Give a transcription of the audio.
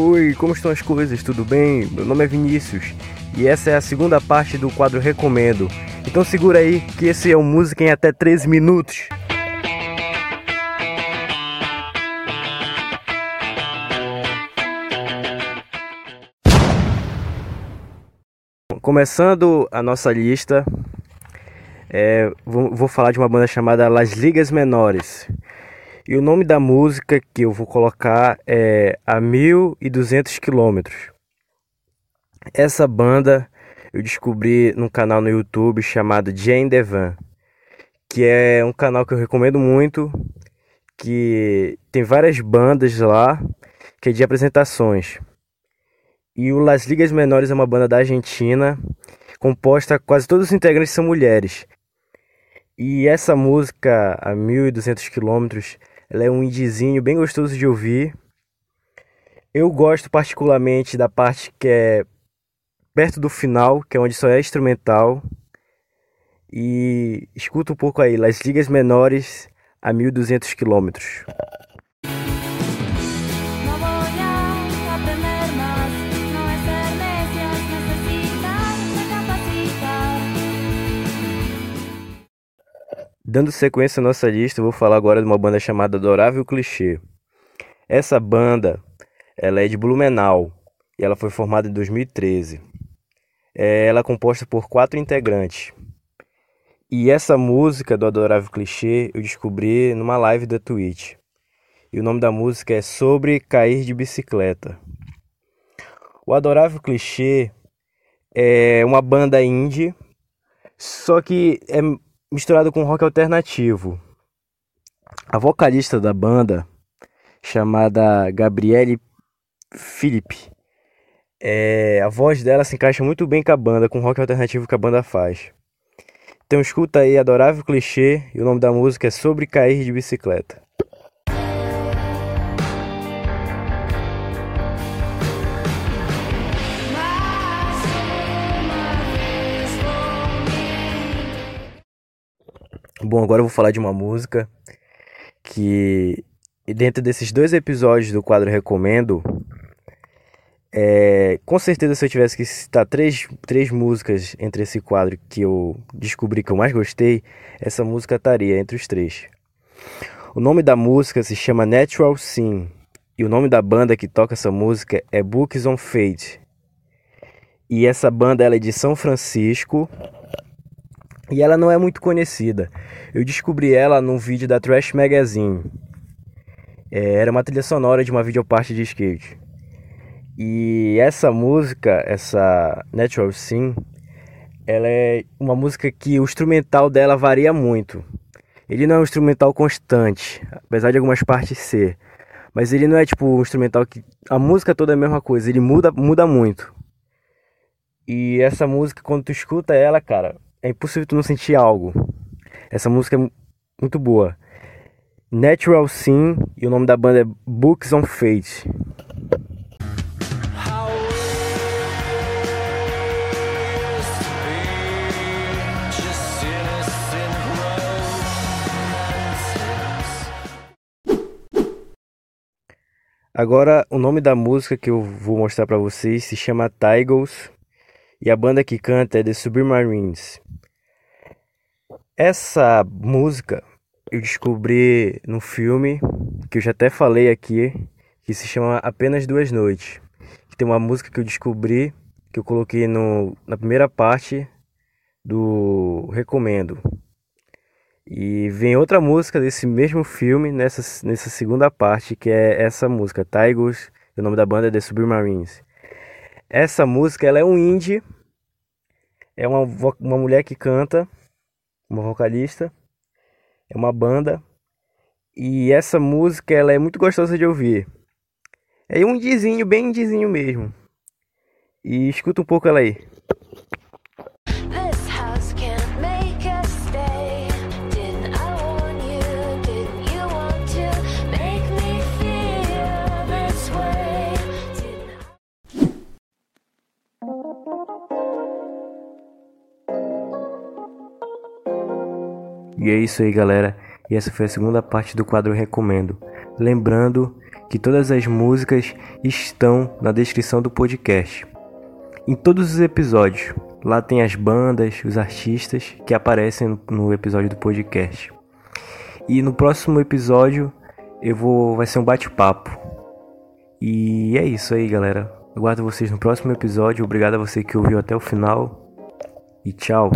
Oi, como estão as coisas? Tudo bem? Meu nome é Vinícius e essa é a segunda parte do quadro Recomendo. Então segura aí que esse é o Música em até 13 minutos. Começando a nossa lista, é, vou, vou falar de uma banda chamada Las Ligas Menores. E o nome da música que eu vou colocar é A 1200 Quilômetros. Essa banda eu descobri num canal no YouTube chamado Jane Devan, que é um canal que eu recomendo muito, que tem várias bandas lá, que é de apresentações. E o Las Ligas Menores é uma banda da Argentina, composta quase todos os integrantes são mulheres. E essa música, a 1200 quilômetros, ela é um indizinho bem gostoso de ouvir. Eu gosto particularmente da parte que é perto do final, que é onde só é instrumental. E escuta um pouco aí, Las Ligas Menores a 1200 quilômetros. Dando sequência à nossa lista, vou falar agora de uma banda chamada Adorável Clichê. Essa banda, ela é de Blumenau e ela foi formada em 2013. É, ela é composta por quatro integrantes. E essa música do Adorável Clichê eu descobri numa live da Twitch. E o nome da música é Sobre Cair de Bicicleta. O Adorável Clichê é uma banda indie, só que é misturado com rock alternativo. A vocalista da banda, chamada Gabriele Philippe, é, a voz dela se encaixa muito bem com a banda, com o rock alternativo que a banda faz. Então escuta aí Adorável Clichê e o nome da música é Sobre Cair de Bicicleta. Bom, agora eu vou falar de uma música que dentro desses dois episódios do quadro Recomendo, é, com certeza se eu tivesse que citar três, três músicas entre esse quadro que eu descobri que eu mais gostei, essa música estaria entre os três. O nome da música se chama Natural Sim e o nome da banda que toca essa música é Books on Fate. E essa banda ela é de São Francisco e ela não é muito conhecida. Eu descobri ela num vídeo da Trash Magazine. É, era uma trilha sonora de uma videoparte de skate. E essa música, essa Natural Sim, ela é uma música que o instrumental dela varia muito. Ele não é um instrumental constante, apesar de algumas partes ser. Mas ele não é tipo um instrumental que a música toda é a mesma coisa, ele muda, muda muito. E essa música quando tu escuta ela, cara, é impossível tu não sentir algo. Essa música é muito boa. Natural Sim e o nome da banda é Books on Fate. Agora, o nome da música que eu vou mostrar para vocês se chama Tigers e a banda que canta é The Submarines. Essa música eu descobri no filme que eu já até falei aqui, que se chama Apenas Duas Noites. Tem uma música que eu descobri, que eu coloquei no, na primeira parte do Recomendo. E vem outra música desse mesmo filme nessa, nessa segunda parte, que é essa música, Tigers, o nome da banda é The Submarines. Essa música ela é um indie, é uma, uma mulher que canta uma vocalista, é uma banda e essa música ela é muito gostosa de ouvir. É um indizinho, bem indizinho mesmo. E escuta um pouco ela aí. E é isso aí, galera. E essa foi a segunda parte do quadro Recomendo. Lembrando que todas as músicas estão na descrição do podcast. Em todos os episódios, lá tem as bandas, os artistas que aparecem no episódio do podcast. E no próximo episódio eu vou vai ser um bate-papo. E é isso aí, galera. Aguardo vocês no próximo episódio. Obrigado a você que ouviu até o final. E tchau.